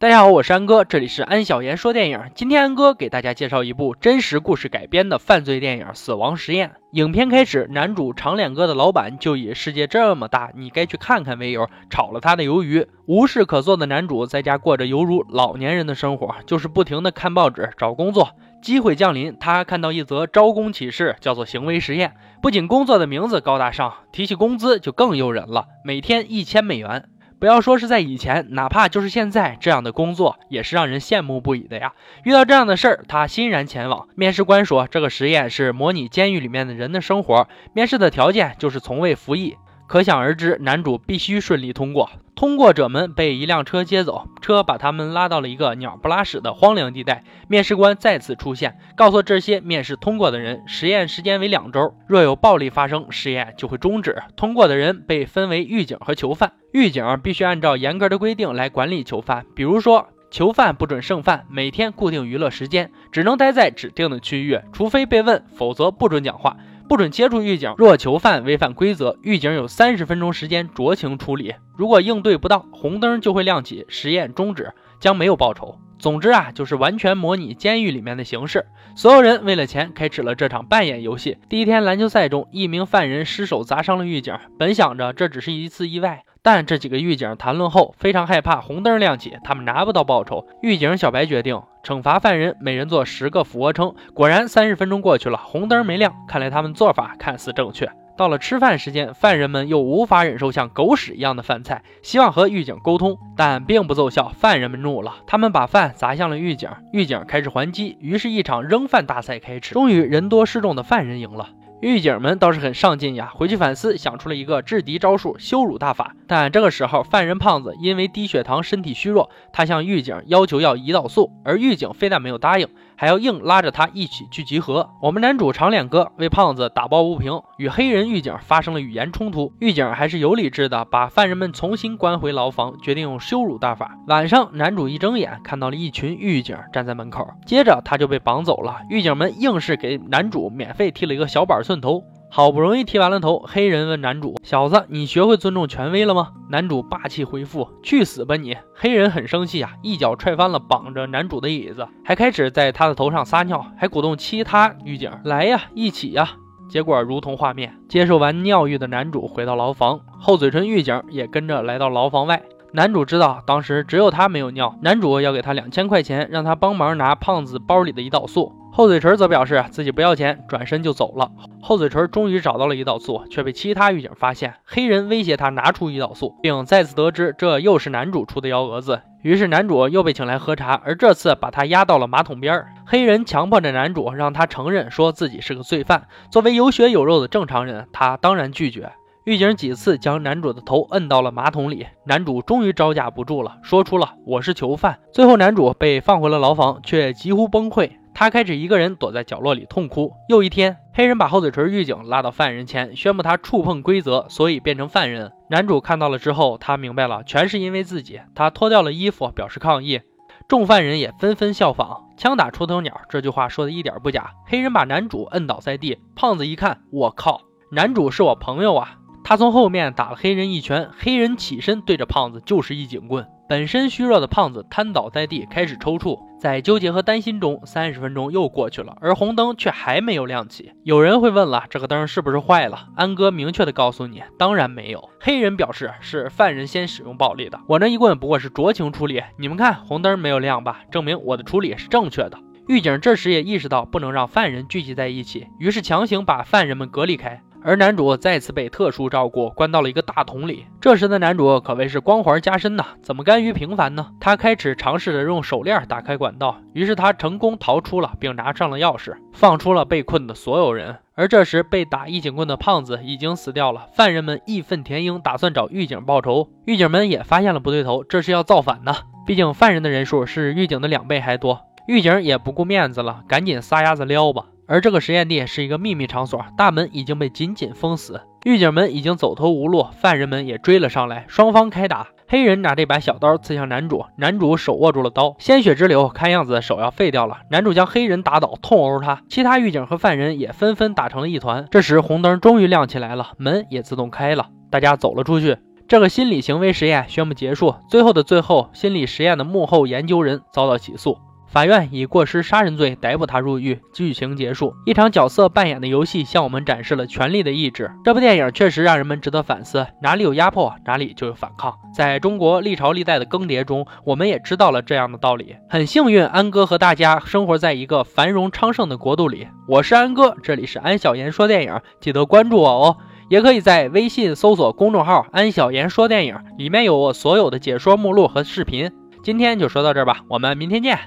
大家好，我是安哥，这里是安小言说电影。今天安哥给大家介绍一部真实故事改编的犯罪电影《死亡实验》。影片开始，男主长脸哥的老板就以“世界这么大，你该去看看”为由炒了他的鱿鱼。无事可做的男主在家过着犹如老年人的生活，就是不停的看报纸找工作。机会降临，他看到一则招工启事，叫做“行为实验”。不仅工作的名字高大上，提起工资就更诱人了，每天一千美元。不要说是在以前，哪怕就是现在，这样的工作也是让人羡慕不已的呀。遇到这样的事儿，他欣然前往。面试官说，这个实验是模拟监狱里面的人的生活，面试的条件就是从未服役。可想而知，男主必须顺利通过。通过者们被一辆车接走，车把他们拉到了一个鸟不拉屎的荒凉地带。面试官再次出现，告诉这些面试通过的人，实验时间为两周，若有暴力发生，实验就会终止。通过的人被分为狱警和囚犯，狱警必须按照严格的规定来管理囚犯，比如说，囚犯不准剩饭，每天固定娱乐时间，只能待在指定的区域，除非被问，否则不准讲话。不准接触狱警，若囚犯违反规则，狱警有三十分钟时间酌情处理。如果应对不当，红灯就会亮起，实验终止，将没有报酬。总之啊，就是完全模拟监狱里面的形式。所有人为了钱开始了这场扮演游戏。第一天篮球赛中，一名犯人失手砸伤了狱警，本想着这只是一次意外。但这几个狱警谈论后，非常害怕红灯亮起，他们拿不到报酬。狱警小白决定惩罚犯人，每人做十个俯卧撑。果然，三十分钟过去了，红灯没亮，看来他们做法看似正确。到了吃饭时间，犯人们又无法忍受像狗屎一样的饭菜，希望和狱警沟通，但并不奏效。犯人们怒了，他们把饭砸向了狱警，狱警开始还击，于是，一场扔饭大赛开始。终于，人多势众的犯人赢了。狱警们倒是很上进呀，回去反思，想出了一个制敌招数——羞辱大法。但这个时候，犯人胖子因为低血糖，身体虚弱，他向狱警要求要胰岛素，而狱警非但没有答应，还要硬拉着他一起去集合。我们男主长脸哥为胖子打抱不平，与黑人狱警发生了语言冲突。狱警还是有理智的，把犯人们重新关回牢房，决定用羞辱大法。晚上，男主一睁眼看到了一群狱警站在门口，接着他就被绑走了。狱警们硬是给男主免费剃了一个小板。寸头，好不容易剃完了头，黑人问男主：“小子，你学会尊重权威了吗？”男主霸气回复：“去死吧你！”黑人很生气啊，一脚踹翻了绑着男主的椅子，还开始在他的头上撒尿，还鼓动其他狱警来呀，一起呀。结果如同画面，接受完尿浴的男主回到牢房，厚嘴唇狱警也跟着来到牢房外。男主知道当时只有他没有尿，男主要给他两千块钱，让他帮忙拿胖子包里的胰岛素。厚嘴唇则表示自己不要钱，转身就走了。厚嘴唇终于找到了胰岛素，却被其他狱警发现。黑人威胁他拿出胰岛素，并再次得知这又是男主出的幺蛾子。于是男主又被请来喝茶，而这次把他压到了马桶边。黑人强迫着男主让他承认，说自己是个罪犯。作为有血有肉的正常人，他当然拒绝。狱警几次将男主的头摁到了马桶里，男主终于招架不住了，说出了“我是囚犯”。最后，男主被放回了牢房，却几乎崩溃。他开始一个人躲在角落里痛哭。又一天，黑人把厚嘴唇狱警拉到犯人前，宣布他触碰规则，所以变成犯人。男主看到了之后，他明白了，全是因为自己。他脱掉了衣服，表示抗议。众犯人也纷纷效仿。枪打出头鸟，这句话说的一点不假。黑人把男主摁倒在地，胖子一看，我靠，男主是我朋友啊！他从后面打了黑人一拳，黑人起身对着胖子就是一警棍。本身虚弱的胖子瘫倒在地，开始抽搐。在纠结和担心中，三十分钟又过去了，而红灯却还没有亮起。有人会问了，这个灯是不是坏了？安哥明确的告诉你，当然没有。黑人表示是犯人先使用暴力的，我那一棍不过是酌情处理。你们看，红灯没有亮吧？证明我的处理是正确的。狱警这时也意识到不能让犯人聚集在一起，于是强行把犯人们隔离开。而男主再次被特殊照顾，关到了一个大桶里。这时的男主可谓是光环加身呐，怎么甘于平凡呢？他开始尝试着用手链打开管道，于是他成功逃出了，并拿上了钥匙，放出了被困的所有人。而这时被打一警棍的胖子已经死掉了。犯人们义愤填膺，打算找狱警报仇。狱警们也发现了不对头，这是要造反呢。毕竟犯人的人数是狱警的两倍还多，狱警也不顾面子了，赶紧撒丫子撩吧。而这个实验地是一个秘密场所，大门已经被紧紧封死，狱警们已经走投无路，犯人们也追了上来，双方开打。黑人拿这把小刀刺向男主，男主手握住了刀，鲜血直流，看样子手要废掉了。男主将黑人打倒，痛殴他，其他狱警和犯人也纷纷打成了一团。这时红灯终于亮起来了，门也自动开了，大家走了出去。这个心理行为实验宣布结束。最后的最后，心理实验的幕后研究人遭到起诉。法院以过失杀人罪逮捕他入狱，剧情结束。一场角色扮演的游戏向我们展示了权力的意志。这部电影确实让人们值得反思：哪里有压迫，哪里就有反抗。在中国历朝历代的更迭中，我们也知道了这样的道理。很幸运，安哥和大家生活在一个繁荣昌盛的国度里。我是安哥，这里是安小言说电影，记得关注我哦。也可以在微信搜索公众号“安小言说电影”，里面有我所有的解说目录和视频。今天就说到这儿吧，我们明天见。